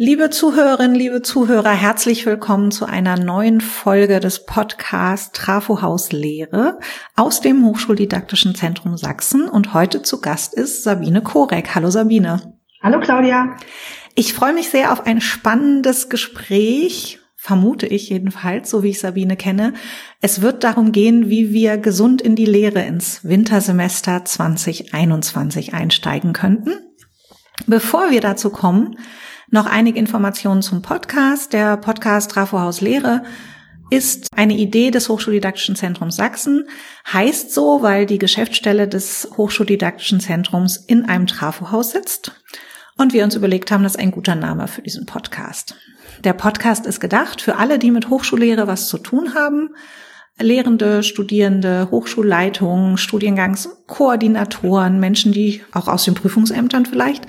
Liebe Zuhörerinnen, liebe Zuhörer, herzlich willkommen zu einer neuen Folge des Podcasts Trafo Haus Lehre aus dem Hochschuldidaktischen Zentrum Sachsen. Und heute zu Gast ist Sabine Korek. Hallo Sabine. Hallo Claudia. Ich freue mich sehr auf ein spannendes Gespräch, vermute ich jedenfalls, so wie ich Sabine kenne. Es wird darum gehen, wie wir gesund in die Lehre ins Wintersemester 2021 einsteigen könnten. Bevor wir dazu kommen, noch einige Informationen zum Podcast. Der Podcast Trafo Haus Lehre ist eine Idee des Hochschuldidaktischen Zentrums Sachsen, heißt so, weil die Geschäftsstelle des Hochschuldidaktischen Zentrums in einem Trafohaus sitzt und wir uns überlegt haben, das ist ein guter Name für diesen Podcast. Der Podcast ist gedacht für alle, die mit Hochschullehre was zu tun haben Lehrende, Studierende, Hochschulleitungen, Studiengangskoordinatoren, Menschen, die auch aus den Prüfungsämtern vielleicht,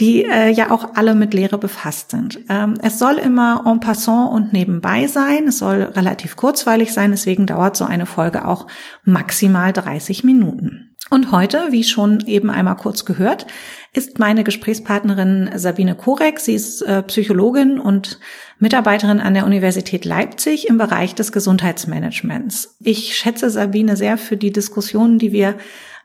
die äh, ja auch alle mit Lehre befasst sind. Ähm, es soll immer en passant und nebenbei sein. Es soll relativ kurzweilig sein. Deswegen dauert so eine Folge auch maximal 30 Minuten. Und heute, wie schon eben einmal kurz gehört, ist meine Gesprächspartnerin Sabine Korek. Sie ist äh, Psychologin und Mitarbeiterin an der Universität Leipzig im Bereich des Gesundheitsmanagements. Ich schätze Sabine sehr für die Diskussionen, die wir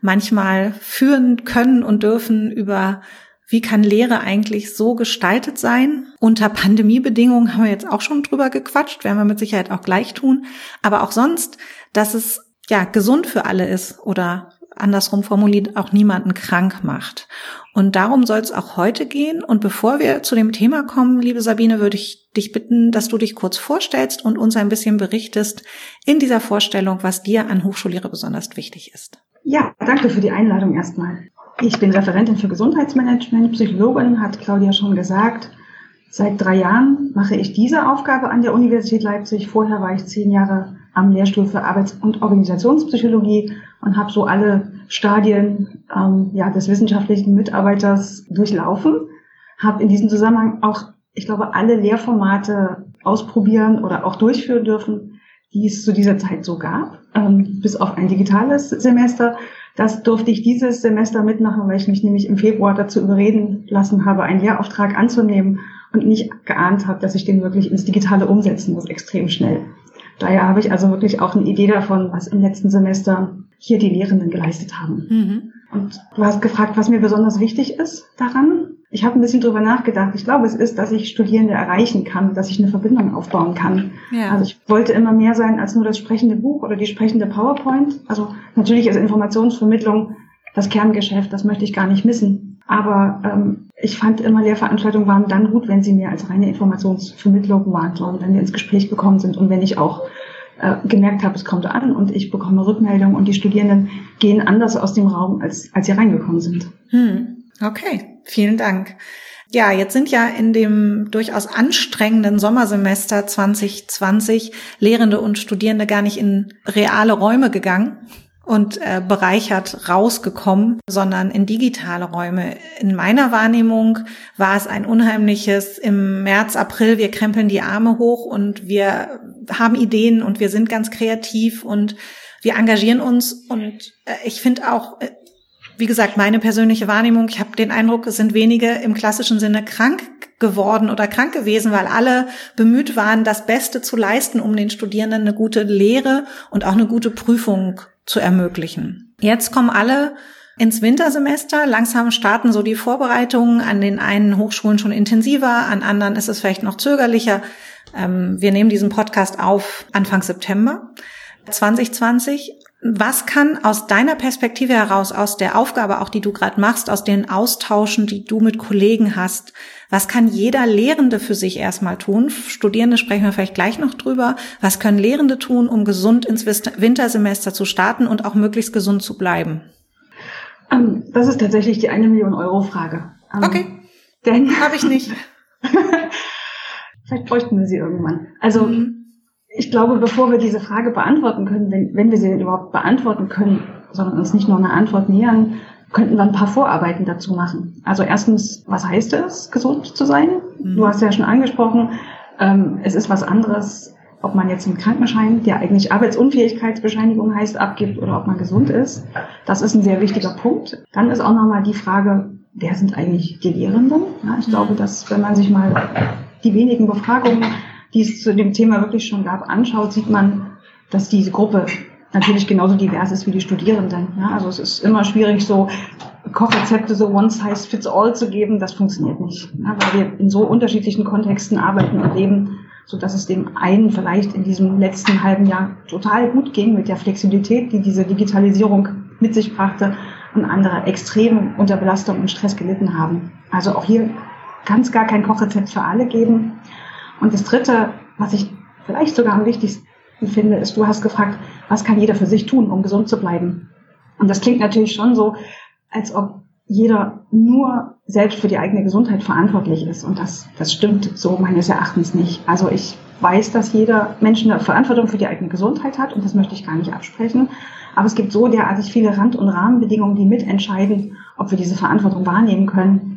manchmal führen können und dürfen über wie kann Lehre eigentlich so gestaltet sein? Unter Pandemiebedingungen haben wir jetzt auch schon drüber gequatscht, werden wir mit Sicherheit auch gleich tun. Aber auch sonst, dass es ja gesund für alle ist oder andersrum formuliert auch niemanden krank macht. Und darum soll es auch heute gehen. Und bevor wir zu dem Thema kommen, liebe Sabine, würde ich dich bitten, dass du dich kurz vorstellst und uns ein bisschen berichtest in dieser Vorstellung, was dir an Hochschullehre besonders wichtig ist. Ja, danke für die Einladung erstmal. Ich bin Referentin für Gesundheitsmanagement, Psychologin, hat Claudia schon gesagt. Seit drei Jahren mache ich diese Aufgabe an der Universität Leipzig. Vorher war ich zehn Jahre am Lehrstuhl für Arbeits- und Organisationspsychologie und habe so alle Stadien ähm, ja, des wissenschaftlichen Mitarbeiters durchlaufen. Habe in diesem Zusammenhang auch, ich glaube, alle Lehrformate ausprobieren oder auch durchführen dürfen, die es zu dieser Zeit so gab, ähm, bis auf ein digitales Semester. Das durfte ich dieses Semester mitmachen, weil ich mich nämlich im Februar dazu überreden lassen habe, einen Lehrauftrag anzunehmen und nicht geahnt habe, dass ich den wirklich ins Digitale umsetzen muss, extrem schnell. Daher habe ich also wirklich auch eine Idee davon, was im letzten Semester hier die Lehrenden geleistet haben. Mhm. Und du hast gefragt, was mir besonders wichtig ist daran. Ich habe ein bisschen drüber nachgedacht. Ich glaube, es ist, dass ich Studierende erreichen kann, dass ich eine Verbindung aufbauen kann. Ja. Also ich wollte immer mehr sein als nur das sprechende Buch oder die sprechende PowerPoint. Also natürlich ist Informationsvermittlung das Kerngeschäft, das möchte ich gar nicht missen. Aber ähm, ich fand immer, Lehrveranstaltungen waren dann gut, wenn sie mir als reine Informationsvermittlung waren und wenn wir ins Gespräch gekommen sind und wenn ich auch äh, gemerkt habe, es kommt an und ich bekomme Rückmeldung und die Studierenden gehen anders aus dem Raum, als, als sie reingekommen sind. Hm. Okay, vielen Dank. Ja, jetzt sind ja in dem durchaus anstrengenden Sommersemester 2020 Lehrende und Studierende gar nicht in reale Räume gegangen, und äh, bereichert rausgekommen, sondern in digitale Räume. In meiner Wahrnehmung war es ein unheimliches im März, April, wir krempeln die Arme hoch und wir haben Ideen und wir sind ganz kreativ und wir engagieren uns und äh, ich finde auch, äh, wie gesagt, meine persönliche Wahrnehmung, ich habe den Eindruck, es sind wenige im klassischen Sinne krank geworden oder krank gewesen, weil alle bemüht waren, das Beste zu leisten, um den Studierenden eine gute Lehre und auch eine gute Prüfung zu ermöglichen. Jetzt kommen alle ins Wintersemester. Langsam starten so die Vorbereitungen an den einen Hochschulen schon intensiver, an anderen ist es vielleicht noch zögerlicher. Ähm, wir nehmen diesen Podcast auf Anfang September 2020. Was kann aus deiner Perspektive heraus, aus der Aufgabe auch, die du gerade machst, aus den Austauschen, die du mit Kollegen hast, was kann jeder Lehrende für sich erstmal tun? Studierende sprechen wir vielleicht gleich noch drüber. Was können Lehrende tun, um gesund ins Wintersemester zu starten und auch möglichst gesund zu bleiben? Ähm, das ist tatsächlich die eine Million Euro Frage. Ähm, okay. Denn habe ich nicht. vielleicht bräuchten wir sie irgendwann. Also mhm ich glaube, bevor wir diese Frage beantworten können, wenn, wenn wir sie denn überhaupt beantworten können, sondern uns nicht nur eine Antwort nähern, könnten wir ein paar Vorarbeiten dazu machen. Also erstens, was heißt es, gesund zu sein? Mhm. Du hast ja schon angesprochen, ähm, es ist was anderes, ob man jetzt einen Krankenschein, der eigentlich Arbeitsunfähigkeitsbescheinigung heißt, abgibt oder ob man gesund ist. Das ist ein sehr wichtiger Punkt. Dann ist auch nochmal die Frage, wer sind eigentlich die Lehrenden? Ja, ich glaube, dass wenn man sich mal die wenigen Befragungen, die es zu dem Thema wirklich schon gab, anschaut, sieht man, dass diese Gruppe natürlich genauso divers ist wie die Studierenden. Ja, also es ist immer schwierig, so Kochrezepte so one size fits all zu geben. Das funktioniert nicht, ja, weil wir in so unterschiedlichen Kontexten arbeiten und leben, so dass es dem einen vielleicht in diesem letzten halben Jahr total gut ging mit der Flexibilität, die diese Digitalisierung mit sich brachte und andere extrem unter Belastung und Stress gelitten haben. Also auch hier kann es gar kein Kochrezept für alle geben. Und das Dritte, was ich vielleicht sogar am wichtigsten finde, ist, du hast gefragt, was kann jeder für sich tun, um gesund zu bleiben? Und das klingt natürlich schon so, als ob jeder nur selbst für die eigene Gesundheit verantwortlich ist. Und das, das stimmt so meines Erachtens nicht. Also ich weiß, dass jeder Mensch eine Verantwortung für die eigene Gesundheit hat und das möchte ich gar nicht absprechen. Aber es gibt so derartig viele Rand- und Rahmenbedingungen, die mitentscheiden, ob wir diese Verantwortung wahrnehmen können.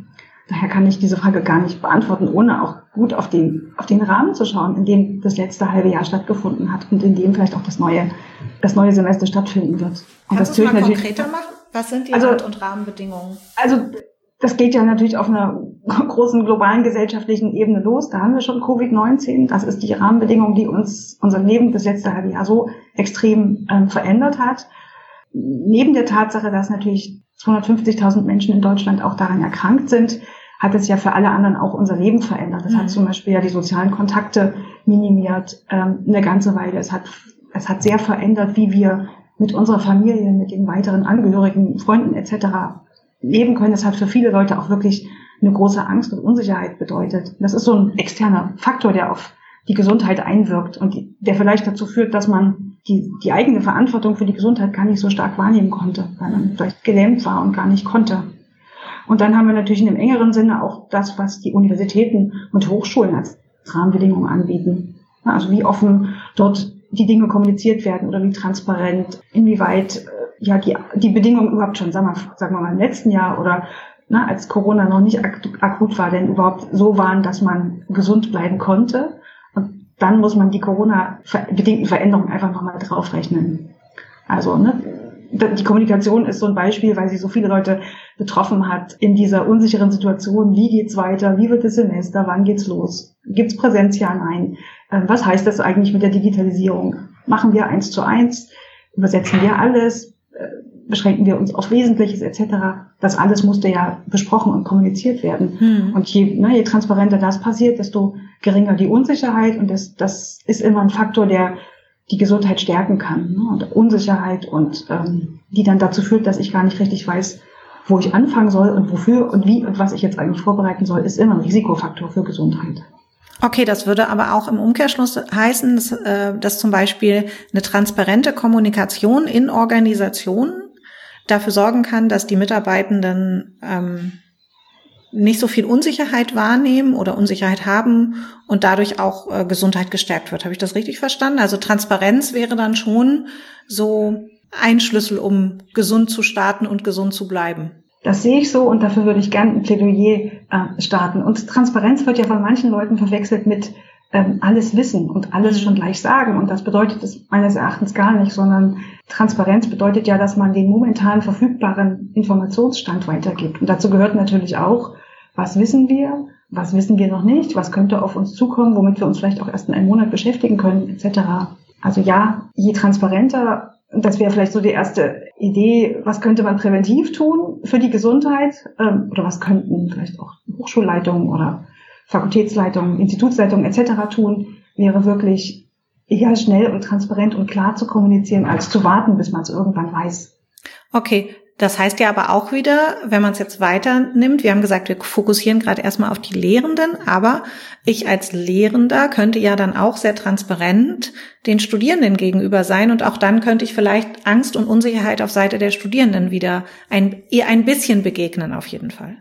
Daher kann ich diese Frage gar nicht beantworten, ohne auch gut auf den, auf den Rahmen zu schauen, in dem das letzte halbe Jahr stattgefunden hat und in dem vielleicht auch das neue, das neue Semester stattfinden wird. Und Kannst das du mal konkreter machen? Was sind die also, Rand- und Rahmenbedingungen? Also das geht ja natürlich auf einer großen globalen gesellschaftlichen Ebene los. Da haben wir schon Covid-19. Das ist die Rahmenbedingung, die uns unser Leben das letzte halbe Jahr so extrem ähm, verändert hat. Neben der Tatsache, dass natürlich 250.000 Menschen in Deutschland auch daran erkrankt sind, hat es ja für alle anderen auch unser Leben verändert. Das mhm. hat zum Beispiel ja die sozialen Kontakte minimiert ähm, eine ganze Weile. Es hat, es hat sehr verändert, wie wir mit unserer Familie, mit den weiteren Angehörigen, Freunden etc. leben können. Das hat für viele Leute auch wirklich eine große Angst und Unsicherheit bedeutet. Das ist so ein externer Faktor, der auf die Gesundheit einwirkt und die, der vielleicht dazu führt, dass man die, die eigene Verantwortung für die Gesundheit gar nicht so stark wahrnehmen konnte, weil man vielleicht gelähmt war und gar nicht konnte. Und dann haben wir natürlich in einem engeren Sinne auch das, was die Universitäten und Hochschulen als Rahmenbedingungen anbieten. Also wie offen dort die Dinge kommuniziert werden oder wie transparent, inwieweit äh, ja die, die Bedingungen überhaupt schon, sagen wir, sagen wir mal, im letzten Jahr oder na, als Corona noch nicht akut war, denn überhaupt so waren, dass man gesund bleiben konnte. Dann muss man die Corona-bedingten Veränderungen einfach nochmal draufrechnen. Also ne, die Kommunikation ist so ein Beispiel, weil sie so viele Leute betroffen hat in dieser unsicheren Situation. Wie geht's weiter? Wie wird das Semester? Wann geht's los? Gibt's Präsenzjahr? Nein. Ähm, was heißt das eigentlich mit der Digitalisierung? Machen wir eins zu eins? Übersetzen wir alles? Beschränken wir uns auf Wesentliches etc.? Das alles musste ja besprochen und kommuniziert werden. Hm. Und je, ne, je transparenter das passiert, desto geringer die Unsicherheit. Und das, das ist immer ein Faktor, der die Gesundheit stärken kann. Ne? Und Unsicherheit und ähm, die dann dazu führt, dass ich gar nicht richtig weiß, wo ich anfangen soll und wofür und wie und was ich jetzt eigentlich vorbereiten soll, ist immer ein Risikofaktor für Gesundheit. Okay, das würde aber auch im Umkehrschluss heißen, dass, äh, dass zum Beispiel eine transparente Kommunikation in Organisationen dafür sorgen kann, dass die Mitarbeitenden ähm, nicht so viel Unsicherheit wahrnehmen oder Unsicherheit haben und dadurch auch äh, Gesundheit gestärkt wird. Habe ich das richtig verstanden? Also Transparenz wäre dann schon so ein Schlüssel, um gesund zu starten und gesund zu bleiben. Das sehe ich so und dafür würde ich gerne ein Plädoyer äh, starten. Und Transparenz wird ja von manchen Leuten verwechselt mit ähm, alles wissen und alles schon gleich sagen. Und das bedeutet es meines Erachtens gar nicht, sondern Transparenz bedeutet ja, dass man den momentan verfügbaren Informationsstand weitergibt. Und dazu gehört natürlich auch, was wissen wir, was wissen wir noch nicht, was könnte auf uns zukommen, womit wir uns vielleicht auch erst in einem Monat beschäftigen können, etc. Also ja, je transparenter, das wäre vielleicht so die erste Idee, was könnte man präventiv tun für die Gesundheit ähm, oder was könnten vielleicht auch Hochschulleitungen oder Fakultätsleitungen, Institutsleitungen etc. tun, wäre wirklich eher schnell und transparent und klar zu kommunizieren, als zu warten, bis man es irgendwann weiß. Okay, das heißt ja aber auch wieder, wenn man es jetzt weiter nimmt, wir haben gesagt, wir fokussieren gerade erstmal auf die Lehrenden, aber ich als Lehrender könnte ja dann auch sehr transparent den Studierenden gegenüber sein und auch dann könnte ich vielleicht Angst und Unsicherheit auf Seite der Studierenden wieder ein, ihr ein bisschen begegnen auf jeden Fall.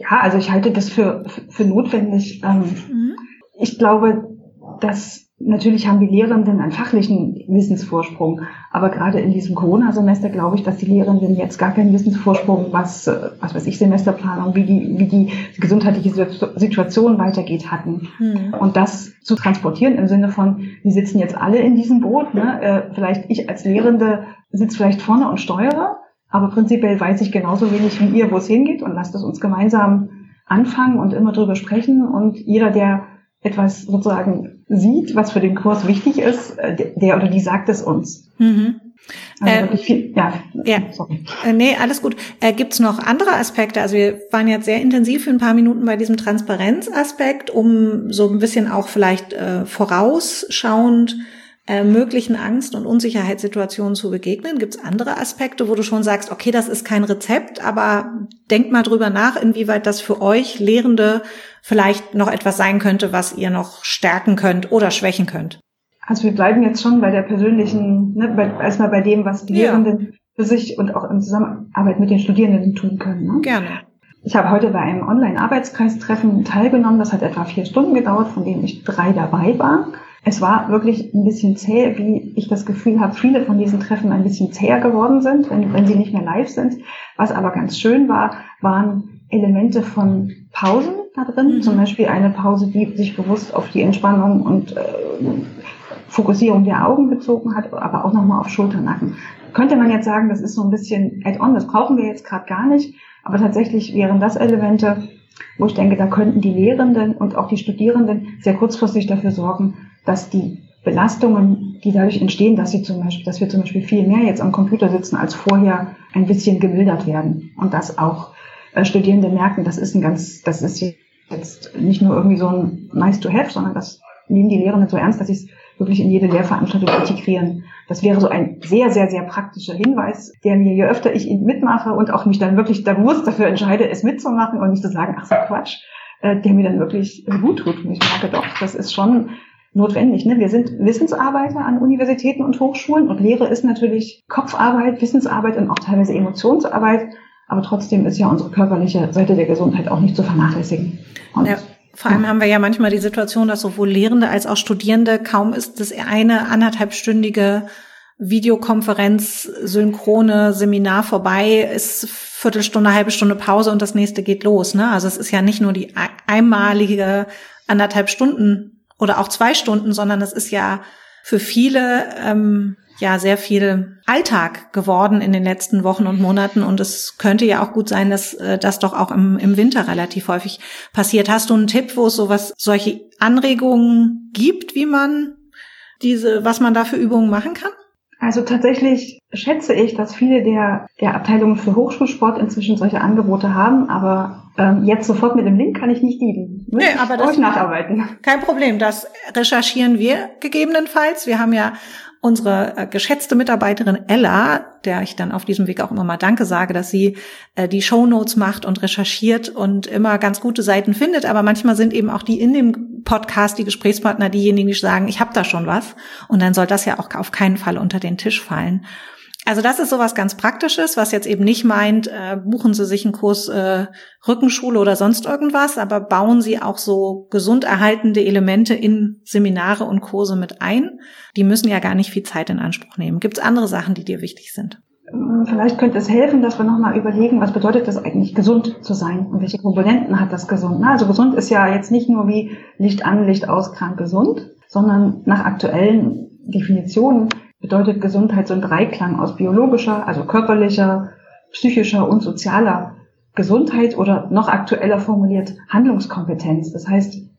Ja, also ich halte das für, für notwendig. Ähm, mhm. Ich glaube, dass Natürlich haben die Lehrenden einen fachlichen Wissensvorsprung, aber gerade in diesem Corona-Semester glaube ich, dass die Lehrenden jetzt gar keinen Wissensvorsprung, was, äh, was weiß ich, Semesterplanung, wie die, wie die gesundheitliche Situation weitergeht, hatten. Hm. Und das zu transportieren im Sinne von, wir sitzen jetzt alle in diesem Boot, ne? Äh, vielleicht ich als Lehrende sitze vielleicht vorne und steuere, Aber prinzipiell weiß ich genauso wenig wie ihr, wo es hingeht und lasst es uns gemeinsam anfangen und immer drüber sprechen. Und jeder, der etwas sozusagen sieht, was für den Kurs wichtig ist, äh, der oder die sagt es uns. Mhm. Also äh, viel, ja, ja. Sorry. Äh, nee, alles gut. Äh, Gibt es noch andere Aspekte? Also wir waren jetzt sehr intensiv für ein paar Minuten bei diesem Transparenzaspekt, um so ein bisschen auch vielleicht äh, vorausschauend äh, möglichen Angst- und Unsicherheitssituationen zu begegnen? Gibt es andere Aspekte, wo du schon sagst, okay, das ist kein Rezept, aber denkt mal drüber nach, inwieweit das für euch Lehrende vielleicht noch etwas sein könnte, was ihr noch stärken könnt oder schwächen könnt? Also wir bleiben jetzt schon bei der persönlichen, ne, bei, erstmal bei dem, was die ja. Lehrenden für sich und auch in Zusammenarbeit mit den Studierenden tun können. Ne? Gerne. Ich habe heute bei einem Online-Arbeitskreistreffen teilgenommen. Das hat etwa vier Stunden gedauert, von denen ich drei dabei war. Es war wirklich ein bisschen zäh, wie ich das Gefühl habe, viele von diesen Treffen ein bisschen zäher geworden sind, wenn, wenn sie nicht mehr live sind. Was aber ganz schön war, waren Elemente von Pausen da drin. Mhm. Zum Beispiel eine Pause, die sich bewusst auf die Entspannung und äh, Fokussierung der Augen bezogen hat, aber auch nochmal auf Schulternacken. Könnte man jetzt sagen, das ist so ein bisschen add-on, das brauchen wir jetzt gerade gar nicht. Aber tatsächlich wären das Elemente, wo ich denke, da könnten die Lehrenden und auch die Studierenden sehr kurzfristig dafür sorgen, dass die Belastungen, die dadurch entstehen, dass sie zum Beispiel, dass wir zum Beispiel viel mehr jetzt am Computer sitzen als vorher, ein bisschen gemildert werden und dass auch äh, Studierende merken, das ist ein ganz, das ist jetzt nicht nur irgendwie so ein nice to have, sondern das nehmen die Lehrenden so ernst, dass sie es wirklich in jede Lehrveranstaltung integrieren. Das wäre so ein sehr, sehr, sehr praktischer Hinweis, der mir, je öfter ich ihn mitmache und auch mich dann wirklich bewusst dafür entscheide, es mitzumachen und nicht zu sagen, ach so Quatsch, äh, der mir dann wirklich gut tut. Und ich merke doch, das ist schon notwendig. Ne? Wir sind Wissensarbeiter an Universitäten und Hochschulen und Lehre ist natürlich Kopfarbeit, Wissensarbeit und auch teilweise Emotionsarbeit. Aber trotzdem ist ja unsere körperliche Seite der Gesundheit auch nicht zu vernachlässigen. Und ja. Vor allem haben wir ja manchmal die Situation, dass sowohl Lehrende als auch Studierende kaum ist das eine anderthalbstündige Videokonferenz, synchrone Seminar vorbei, ist Viertelstunde, halbe Stunde Pause und das nächste geht los. Ne? Also es ist ja nicht nur die einmalige anderthalb Stunden oder auch zwei Stunden, sondern es ist ja für viele ähm, ja sehr viel Alltag geworden in den letzten Wochen und Monaten und es könnte ja auch gut sein, dass äh, das doch auch im, im Winter relativ häufig passiert. Hast du einen Tipp, wo es sowas, solche Anregungen gibt, wie man diese, was man da für Übungen machen kann? Also tatsächlich schätze ich, dass viele der, der Abteilungen für Hochschulsport inzwischen solche Angebote haben, aber ähm, jetzt sofort mit dem Link kann ich nicht dienen. Muss nee, aber das nacharbeiten. Kein Problem, das recherchieren wir gegebenenfalls. Wir haben ja unsere äh, geschätzte Mitarbeiterin Ella, der ich dann auf diesem Weg auch immer mal Danke sage, dass sie äh, die Show Notes macht und recherchiert und immer ganz gute Seiten findet. Aber manchmal sind eben auch die in dem Podcast, die Gesprächspartner, diejenigen, die sagen, ich habe da schon was. Und dann soll das ja auch auf keinen Fall unter den Tisch fallen. Also das ist sowas ganz Praktisches, was jetzt eben nicht meint, äh, buchen Sie sich einen Kurs äh, Rückenschule oder sonst irgendwas, aber bauen Sie auch so gesund erhaltende Elemente in Seminare und Kurse mit ein. Die müssen ja gar nicht viel Zeit in Anspruch nehmen. Gibt es andere Sachen, die dir wichtig sind? Ähm, vielleicht könnte es helfen, dass wir nochmal überlegen, was bedeutet das eigentlich, gesund zu sein und welche Komponenten hat das gesund. Also gesund ist ja jetzt nicht nur wie Licht an, Licht aus, krank gesund, sondern nach aktuellen Definitionen bedeutet Gesundheit so ein Dreiklang aus biologischer, also körperlicher, psychischer und sozialer Gesundheit oder noch aktueller formuliert Handlungskompetenz. Das heißt,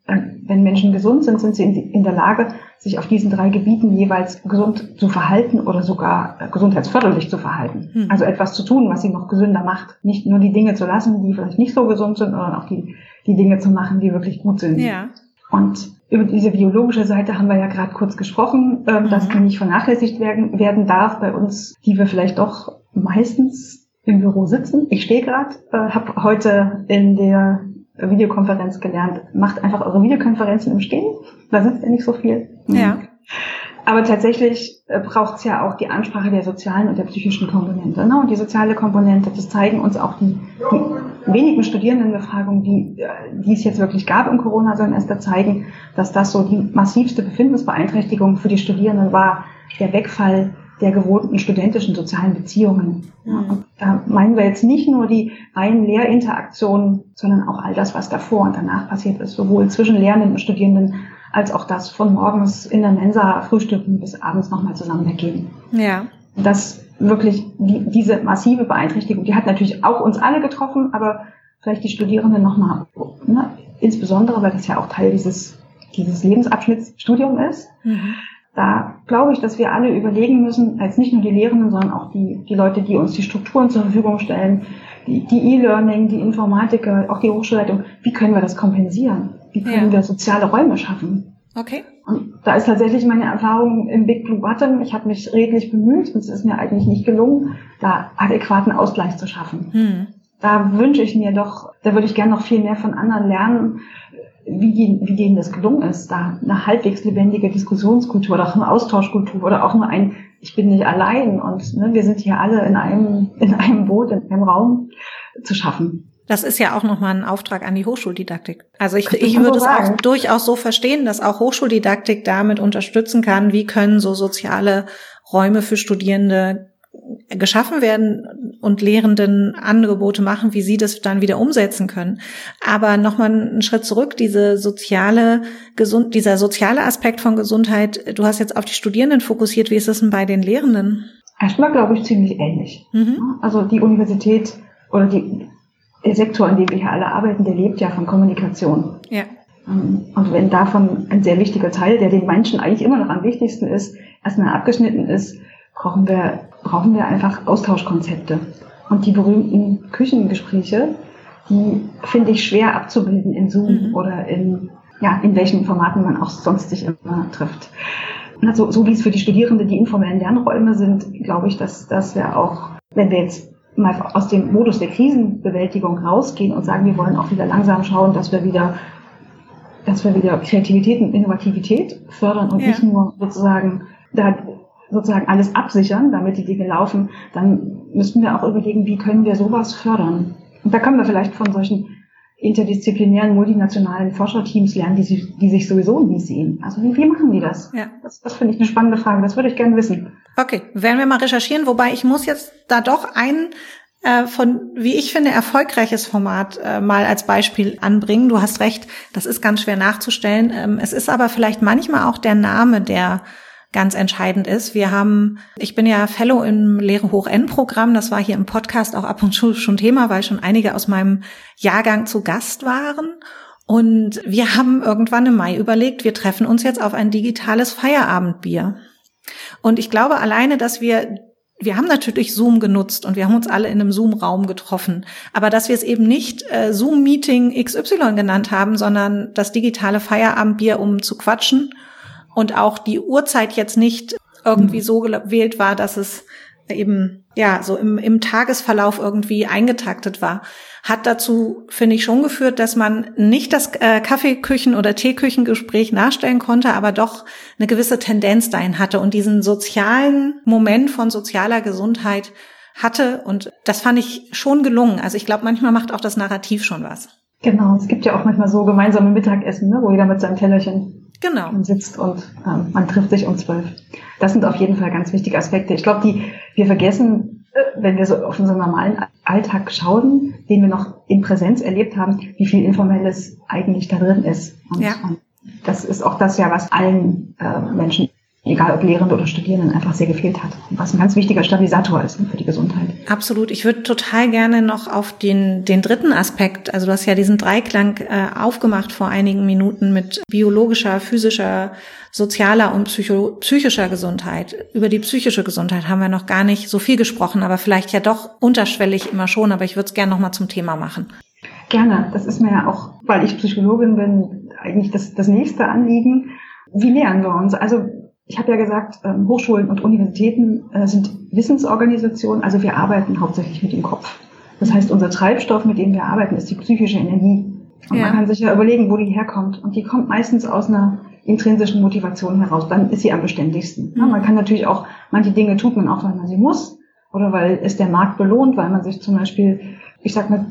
wenn Menschen gesund sind, sind sie in der Lage, sich auf diesen drei Gebieten jeweils gesund zu verhalten oder sogar äh, gesundheitsförderlich zu verhalten. Hm. Also etwas zu tun, was sie noch gesünder macht. Nicht nur die Dinge zu lassen, die vielleicht nicht so gesund sind, sondern auch die, die Dinge zu machen, die wirklich gut sind. Ja. Und über diese biologische Seite haben wir ja gerade kurz gesprochen, äh, dass die nicht vernachlässigt werden, werden darf bei uns, die wir vielleicht doch meistens im Büro sitzen. Ich stehe gerade, äh, habe heute in der Videokonferenz gelernt, macht einfach eure Videokonferenzen im Stehen. Da sitzt ihr nicht so viel. Ja. Aber tatsächlich äh, braucht es ja auch die Ansprache der sozialen und der psychischen Komponente. Ne? Und die soziale Komponente, das zeigen uns auch die, die wenigen Studierendenbefragungen, die, äh, die es jetzt wirklich gab im Corona-Semester, zeigen, dass das so die massivste Befindensbeeinträchtigung für die Studierenden war, der Wegfall der gewohnten studentischen sozialen Beziehungen. Ja, mhm. und da meinen wir jetzt nicht nur die reinen Lehrinteraktionen, sondern auch all das, was davor und danach passiert ist, sowohl zwischen Lehrenden und Studierenden als auch das von morgens in der Mensa frühstücken bis abends nochmal zusammen weggehen. Ja. Das wirklich die, diese massive Beeinträchtigung, die hat natürlich auch uns alle getroffen, aber vielleicht die Studierenden nochmal, ne, insbesondere, weil das ja auch Teil dieses, dieses Lebensabschnittsstudium ist. Mhm. Da glaube ich, dass wir alle überlegen müssen, als nicht nur die Lehrenden, sondern auch die, die Leute, die uns die Strukturen zur Verfügung stellen, die E-Learning, die Informatiker, auch die Hochschulleitung, wie können wir das kompensieren? Wie können ja. wir soziale Räume schaffen? Okay. Und da ist tatsächlich meine Erfahrung im Big Blue Button. Ich habe mich redlich bemüht und es ist mir eigentlich nicht gelungen, da adäquaten Ausgleich zu schaffen. Hm. Da wünsche ich mir doch, da würde ich gerne noch viel mehr von anderen lernen, wie, wie denen das gelungen ist, da eine halbwegs lebendige Diskussionskultur oder auch eine Austauschkultur oder auch nur ein, ich bin nicht allein und ne, wir sind hier alle in einem, in einem Boot, in einem Raum zu schaffen. Das ist ja auch nochmal ein Auftrag an die Hochschuldidaktik. Also ich, ich würde es auch durchaus so verstehen, dass auch Hochschuldidaktik damit unterstützen kann, wie können so soziale Räume für Studierende geschaffen werden und Lehrenden Angebote machen, wie sie das dann wieder umsetzen können. Aber nochmal einen Schritt zurück, diese soziale, gesund, dieser soziale Aspekt von Gesundheit, du hast jetzt auf die Studierenden fokussiert, wie ist das denn bei den Lehrenden? Erstmal glaube ich ziemlich ähnlich. Mhm. Also die Universität oder die der Sektor, in dem wir hier alle arbeiten, der lebt ja von Kommunikation. Ja. Ähm, und wenn davon ein sehr wichtiger Teil, der den Menschen eigentlich immer noch am wichtigsten ist, erstmal abgeschnitten ist, brauchen wir, brauchen wir einfach Austauschkonzepte. Und die berühmten Küchengespräche, die finde ich schwer abzubilden in Zoom mhm. oder in, ja, in welchen Formaten man auch sonst sich immer trifft. Also, so wie es für die Studierenden die informellen Lernräume sind, glaube ich, dass, dass wir auch, wenn wir jetzt mal aus dem Modus der Krisenbewältigung rausgehen und sagen, wir wollen auch wieder langsam schauen, dass wir wieder, dass wir wieder Kreativität und Innovativität fördern und ja. nicht nur sozusagen da sozusagen alles absichern, damit die Dinge laufen, dann müssten wir auch überlegen, wie können wir sowas fördern. Und da können wir vielleicht von solchen interdisziplinären, multinationalen Forscherteams lernen, die, sich, die sich sowieso nie sehen. Also wie, wie machen die das? Ja. Das, das finde ich eine spannende Frage. Das würde ich gerne wissen. Okay, werden wir mal recherchieren. Wobei ich muss jetzt da doch ein äh, von, wie ich finde, erfolgreiches Format äh, mal als Beispiel anbringen. Du hast recht, das ist ganz schwer nachzustellen. Ähm, es ist aber vielleicht manchmal auch der Name, der ganz entscheidend ist. Wir haben, ich bin ja Fellow im Lehre Hoch N Programm. Das war hier im Podcast auch ab und zu schon Thema, weil schon einige aus meinem Jahrgang zu Gast waren. Und wir haben irgendwann im Mai überlegt, wir treffen uns jetzt auf ein digitales Feierabendbier. Und ich glaube alleine, dass wir wir haben natürlich Zoom genutzt und wir haben uns alle in einem Zoom-Raum getroffen. Aber dass wir es eben nicht äh, Zoom-Meeting XY genannt haben, sondern das digitale Feierabendbier, um zu quatschen und auch die Uhrzeit jetzt nicht irgendwie mhm. so gewählt war, dass es eben ja so im, im Tagesverlauf irgendwie eingetaktet war, hat dazu, finde ich, schon geführt, dass man nicht das äh, Kaffeeküchen- oder Teeküchengespräch nachstellen konnte, aber doch eine gewisse Tendenz dahin hatte und diesen sozialen Moment von sozialer Gesundheit hatte. Und das fand ich schon gelungen. Also ich glaube, manchmal macht auch das Narrativ schon was. Genau, es gibt ja auch manchmal so gemeinsame Mittagessen, ne, wo jeder mit seinem Tellerchen genau. sitzt und ähm, man trifft sich um zwölf. Das sind auf jeden Fall ganz wichtige Aspekte. Ich glaube, die wir vergessen, äh, wenn wir so auf unseren normalen Alltag schauen, den wir noch in Präsenz erlebt haben, wie viel Informelles eigentlich da drin ist. Und ja. das ist auch das ja, was allen äh, Menschen egal ob Lehrende oder Studierenden, einfach sehr gefehlt hat. Was ein ganz wichtiger Stabilisator ist für die Gesundheit. Absolut. Ich würde total gerne noch auf den, den dritten Aspekt, also du hast ja diesen Dreiklang äh, aufgemacht vor einigen Minuten mit biologischer, physischer, sozialer und psycho, psychischer Gesundheit. Über die psychische Gesundheit haben wir noch gar nicht so viel gesprochen, aber vielleicht ja doch unterschwellig immer schon, aber ich würde es gerne noch mal zum Thema machen. Gerne. Das ist mir ja auch, weil ich Psychologin bin, eigentlich das, das nächste Anliegen. Wie nähern wir uns? Also ich habe ja gesagt, ähm, Hochschulen und Universitäten äh, sind Wissensorganisationen, also wir arbeiten hauptsächlich mit dem Kopf. Das heißt, unser Treibstoff, mit dem wir arbeiten, ist die psychische Energie. Und ja. man kann sich ja überlegen, wo die herkommt. Und die kommt meistens aus einer intrinsischen Motivation heraus. Dann ist sie am beständigsten. Mhm. man kann natürlich auch, manche Dinge tut man auch, weil man sie muss oder weil es der Markt belohnt, weil man sich zum Beispiel, ich sag mal,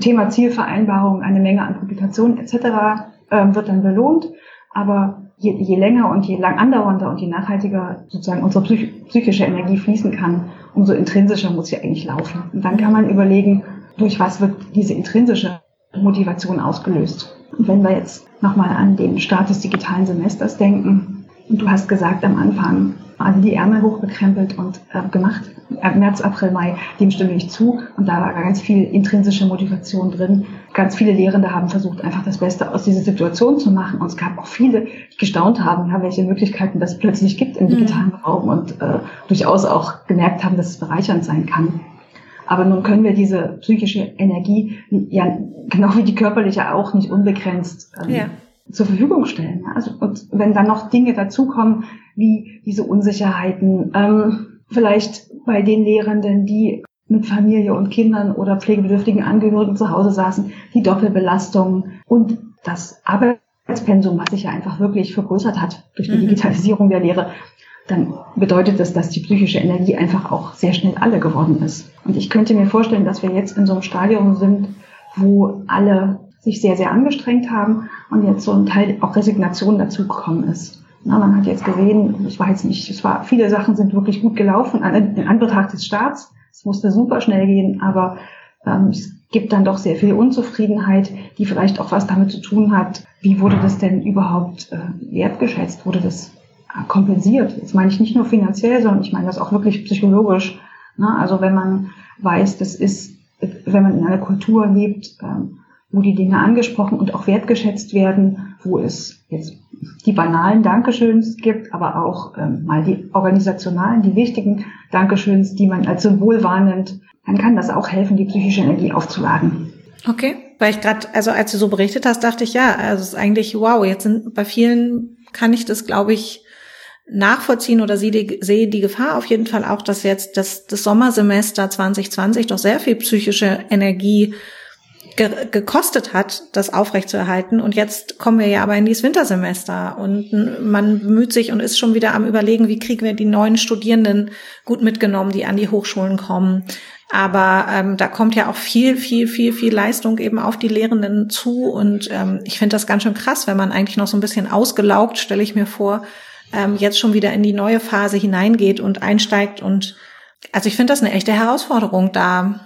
Thema Zielvereinbarung, eine Menge an Publikationen etc. Ähm, wird dann belohnt. Aber je, je länger und je lang andauernder und je nachhaltiger sozusagen unsere psych psychische Energie fließen kann, umso intrinsischer muss sie eigentlich laufen. Und dann kann man überlegen, durch was wird diese intrinsische Motivation ausgelöst. Und wenn wir jetzt nochmal an den Start des digitalen Semesters denken, Und du hast gesagt am Anfang, also die Ärmel hochgekrempelt und äh, gemacht. März, April, Mai, dem stimme ich zu. Und da war ganz viel intrinsische Motivation drin. Ganz viele Lehrende haben versucht, einfach das Beste aus dieser Situation zu machen. Und es gab auch viele, die gestaunt haben, ja, welche Möglichkeiten das plötzlich gibt im digitalen mhm. Raum und äh, durchaus auch gemerkt haben, dass es bereichernd sein kann. Aber nun können wir diese psychische Energie ja genau wie die körperliche auch nicht unbegrenzt ähm, ja. Zur Verfügung stellen. Also und wenn dann noch Dinge dazukommen wie diese Unsicherheiten, ähm, vielleicht bei den Lehrenden, die mit Familie und Kindern oder pflegebedürftigen Angehörigen zu Hause saßen, die Doppelbelastung und das Arbeitspensum, was sich ja einfach wirklich vergrößert hat durch die mhm. Digitalisierung der Lehre, dann bedeutet das, dass die psychische Energie einfach auch sehr schnell alle geworden ist. Und ich könnte mir vorstellen, dass wir jetzt in so einem Stadium sind, wo alle sich sehr, sehr angestrengt haben und jetzt so ein Teil auch Resignation dazugekommen ist. Na, man hat jetzt gesehen, ich weiß nicht, es war, viele Sachen sind wirklich gut gelaufen in Anbetracht des Staats. Es musste super schnell gehen, aber ähm, es gibt dann doch sehr viel Unzufriedenheit, die vielleicht auch was damit zu tun hat, wie wurde das denn überhaupt äh, wertgeschätzt, wurde das kompensiert. Jetzt meine ich nicht nur finanziell, sondern ich meine das auch wirklich psychologisch. Ne? Also wenn man weiß, das ist, wenn man in einer Kultur lebt, ähm, wo die Dinge angesprochen und auch wertgeschätzt werden, wo es jetzt die banalen Dankeschöns gibt, aber auch ähm, mal die organisationalen, die wichtigen Dankeschöns, die man als Symbol wahrnimmt, dann kann das auch helfen, die psychische Energie aufzuladen. Okay, weil ich gerade, also als du so berichtet hast, dachte ich, ja, also es ist eigentlich wow, jetzt sind bei vielen kann ich das, glaube ich, nachvollziehen oder sehe die, sehe die Gefahr auf jeden Fall auch, dass jetzt das, das Sommersemester 2020 doch sehr viel psychische Energie ge gekostet hat, das aufrechtzuerhalten. Und jetzt kommen wir ja aber in dieses Wintersemester und man bemüht sich und ist schon wieder am überlegen, wie kriegen wir die neuen Studierenden gut mitgenommen, die an die Hochschulen kommen. Aber ähm, da kommt ja auch viel, viel, viel, viel Leistung eben auf die Lehrenden zu. Und ähm, ich finde das ganz schön krass, wenn man eigentlich noch so ein bisschen ausgelaugt, stelle ich mir vor, ähm, jetzt schon wieder in die neue Phase hineingeht und einsteigt. Und also ich finde das eine echte Herausforderung, da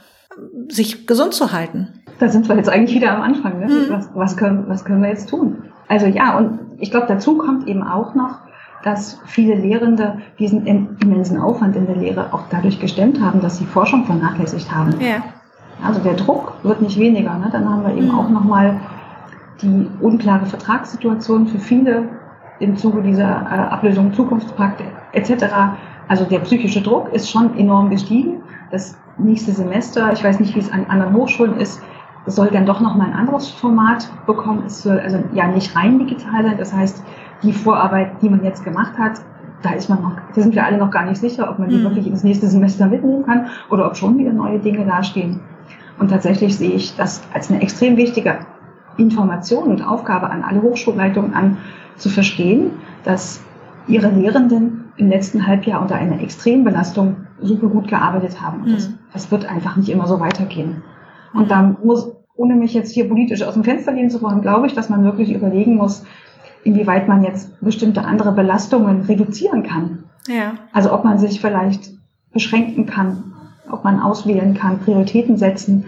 sich gesund zu halten. Da sind wir jetzt eigentlich wieder am Anfang. Ne? Mhm. Was, was, können, was können wir jetzt tun? Also ja, und ich glaube, dazu kommt eben auch noch, dass viele Lehrende diesen immensen Aufwand in der Lehre auch dadurch gestemmt haben, dass sie Forschung vernachlässigt haben. Ja. Also der Druck wird nicht weniger. Ne? Dann haben wir eben mhm. auch nochmal die unklare Vertragssituation für viele im Zuge dieser äh, Ablösung Zukunftspakt etc. Also der psychische Druck ist schon enorm gestiegen. Das nächste Semester, ich weiß nicht, wie es an anderen Hochschulen ist, soll dann doch nochmal ein anderes Format bekommen. Es soll also ja nicht rein digital sein. Das heißt, die Vorarbeit, die man jetzt gemacht hat, da ist man noch, da sind wir alle noch gar nicht sicher, ob man die mhm. wirklich ins nächste Semester mitnehmen kann oder ob schon wieder neue Dinge dastehen. Und tatsächlich sehe ich das als eine extrem wichtige Information und Aufgabe an alle Hochschulleitungen an, zu verstehen, dass ihre Lehrenden im letzten Halbjahr unter einer Extrembelastung super gut gearbeitet haben. Und das, mhm. das wird einfach nicht immer so weitergehen. Und da muss, ohne mich jetzt hier politisch aus dem Fenster gehen zu wollen, glaube ich, dass man wirklich überlegen muss, inwieweit man jetzt bestimmte andere Belastungen reduzieren kann. Ja. Also ob man sich vielleicht beschränken kann, ob man auswählen kann, Prioritäten setzen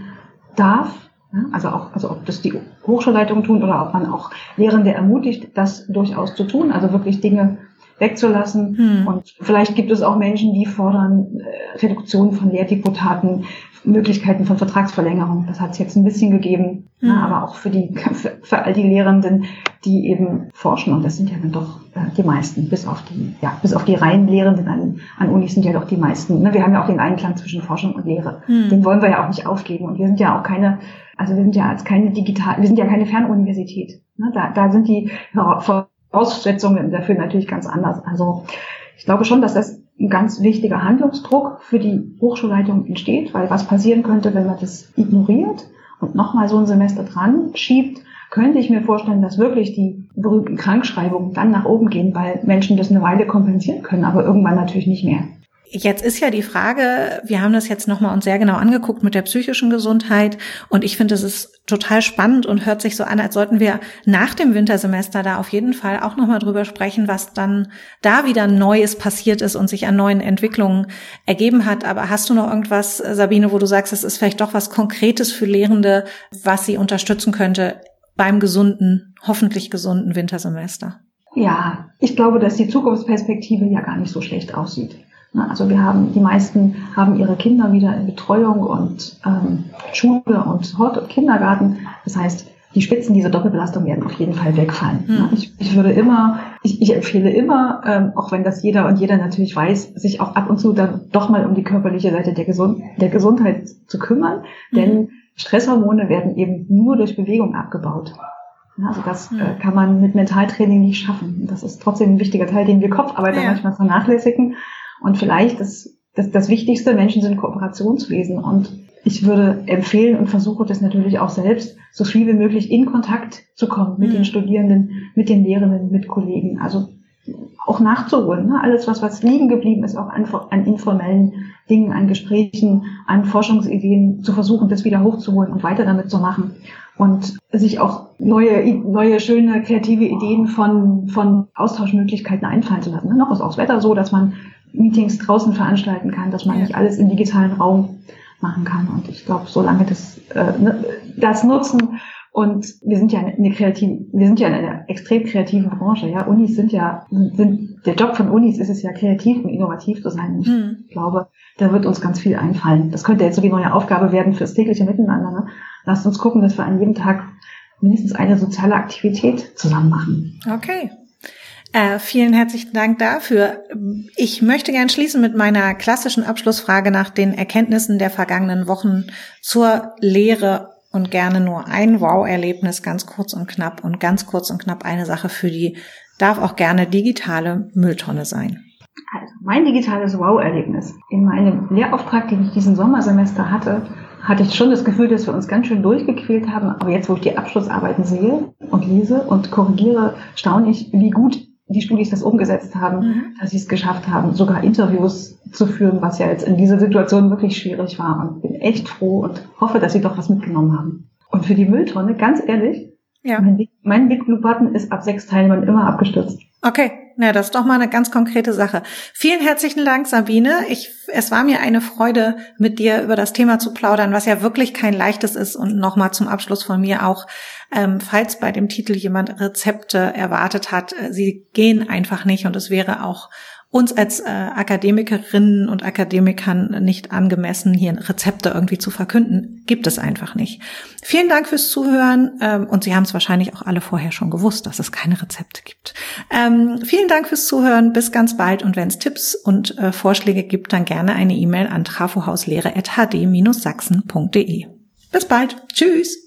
darf also auch, also ob das die Hochschulleitungen tun oder ob man auch Lehrende ermutigt, das durchaus zu tun, also wirklich Dinge wegzulassen. Hm. Und vielleicht gibt es auch Menschen, die fordern äh, Reduktion von Lehrdeputaten, Möglichkeiten von Vertragsverlängerung. Das hat es jetzt ein bisschen gegeben, hm. na, aber auch für die für, für, all die Lehrenden, die eben forschen. Und das sind ja dann doch äh, die meisten, bis auf die ja bis auf die reinen Lehrenden an, an Unis sind ja doch die meisten. Ne? Wir haben ja auch den Einklang zwischen Forschung und Lehre. Hm. Den wollen wir ja auch nicht aufgeben. Und wir sind ja auch keine also wir sind ja als keine digital, wir sind ja keine Fernuniversität. Ne? Da, da sind die Voraussetzungen dafür natürlich ganz anders. Also ich glaube schon, dass das ein ganz wichtiger Handlungsdruck für die Hochschulleitung entsteht, weil was passieren könnte, wenn man das ignoriert und nochmal so ein Semester dran schiebt, könnte ich mir vorstellen, dass wirklich die berühmten Krankschreibungen dann nach oben gehen, weil Menschen das eine Weile kompensieren können, aber irgendwann natürlich nicht mehr. Jetzt ist ja die Frage, wir haben das jetzt nochmal uns sehr genau angeguckt mit der psychischen Gesundheit und ich finde, es ist total spannend und hört sich so an, als sollten wir nach dem Wintersemester da auf jeden Fall auch nochmal drüber sprechen, was dann da wieder Neues passiert ist und sich an neuen Entwicklungen ergeben hat. Aber hast du noch irgendwas, Sabine, wo du sagst, es ist vielleicht doch was Konkretes für Lehrende, was sie unterstützen könnte beim gesunden, hoffentlich gesunden Wintersemester? Ja, ich glaube, dass die Zukunftsperspektive ja gar nicht so schlecht aussieht. Also wir haben, die meisten haben ihre Kinder wieder in Betreuung und ähm, Schule und Hort und Kindergarten. Das heißt, die Spitzen dieser Doppelbelastung werden auf jeden Fall wegfallen. Hm. Ich, ich würde immer, ich, ich empfehle immer, ähm, auch wenn das jeder und jeder natürlich weiß, sich auch ab und zu dann doch mal um die körperliche Seite der, Gesund der Gesundheit zu kümmern. Hm. Denn Stresshormone werden eben nur durch Bewegung abgebaut. Also das hm. äh, kann man mit Mentaltraining nicht schaffen. Das ist trotzdem ein wichtiger Teil, den wir Kopfarbeiter ja. manchmal vernachlässigen. Und vielleicht das, das, das Wichtigste, Menschen sind Kooperationswesen. Und ich würde empfehlen und versuche das natürlich auch selbst, so viel wie möglich in Kontakt zu kommen mit mhm. den Studierenden, mit den Lehrenden, mit Kollegen. Also auch nachzuholen. Ne? Alles, was, was liegen geblieben ist, auch an, an informellen Dingen, an Gesprächen, an Forschungsideen zu versuchen, das wieder hochzuholen und weiter damit zu machen. Und sich auch neue, neue, schöne, kreative Ideen von, von Austauschmöglichkeiten einfallen zu lassen. Ne? Noch ist auch das Wetter so, dass man Meetings draußen veranstalten kann, dass man nicht alles im digitalen Raum machen kann. Und ich glaube, solange das, äh, ne, das nutzen und wir sind ja eine kreative, wir sind ja in einer extrem kreativen Branche. Ja, Unis sind ja, sind der Job von Unis ist es ja kreativ und innovativ zu sein. Ich hm. glaube, da wird uns ganz viel einfallen. Das könnte jetzt so die neue Aufgabe werden fürs tägliche Miteinander. Ne? Lasst uns gucken, dass wir an jedem Tag mindestens eine soziale Aktivität zusammen machen. Okay, äh, vielen herzlichen Dank dafür. Ich möchte gern schließen mit meiner klassischen Abschlussfrage nach den Erkenntnissen der vergangenen Wochen zur Lehre und gerne nur ein Wow-Erlebnis, ganz kurz und knapp und ganz kurz und knapp eine Sache für die darf auch gerne digitale Mülltonne sein. Also mein digitales Wow-Erlebnis. In meinem Lehrauftrag, den ich diesen Sommersemester hatte, hatte ich schon das Gefühl, dass wir uns ganz schön durchgequält haben. Aber jetzt, wo ich die Abschlussarbeiten sehe und lese und korrigiere, staune ich, wie gut die Studis das umgesetzt haben, mhm. dass sie es geschafft haben, sogar Interviews zu führen, was ja jetzt in dieser Situation wirklich schwierig war. Und bin echt froh und hoffe, dass sie doch was mitgenommen haben. Und für die Mülltonne, ganz ehrlich, ja. mein, mein Big Blue Button ist ab sechs Teilnehmern immer abgestürzt. Okay, na, das ist doch mal eine ganz konkrete Sache. Vielen herzlichen Dank, Sabine. Ich, es war mir eine Freude, mit dir über das Thema zu plaudern, was ja wirklich kein leichtes ist. Und nochmal zum Abschluss von mir auch, ähm, falls bei dem Titel jemand Rezepte erwartet hat, äh, sie gehen einfach nicht und es wäre auch uns als äh, Akademikerinnen und Akademikern nicht angemessen, hier Rezepte irgendwie zu verkünden. Gibt es einfach nicht. Vielen Dank fürs Zuhören ähm, und Sie haben es wahrscheinlich auch alle vorher schon gewusst, dass es keine Rezepte gibt. Ähm, vielen Dank fürs Zuhören. Bis ganz bald und wenn es Tipps und äh, Vorschläge gibt, dann gerne eine E-Mail an trafohauslehre.hd-sachsen.de. Bis bald. Tschüss.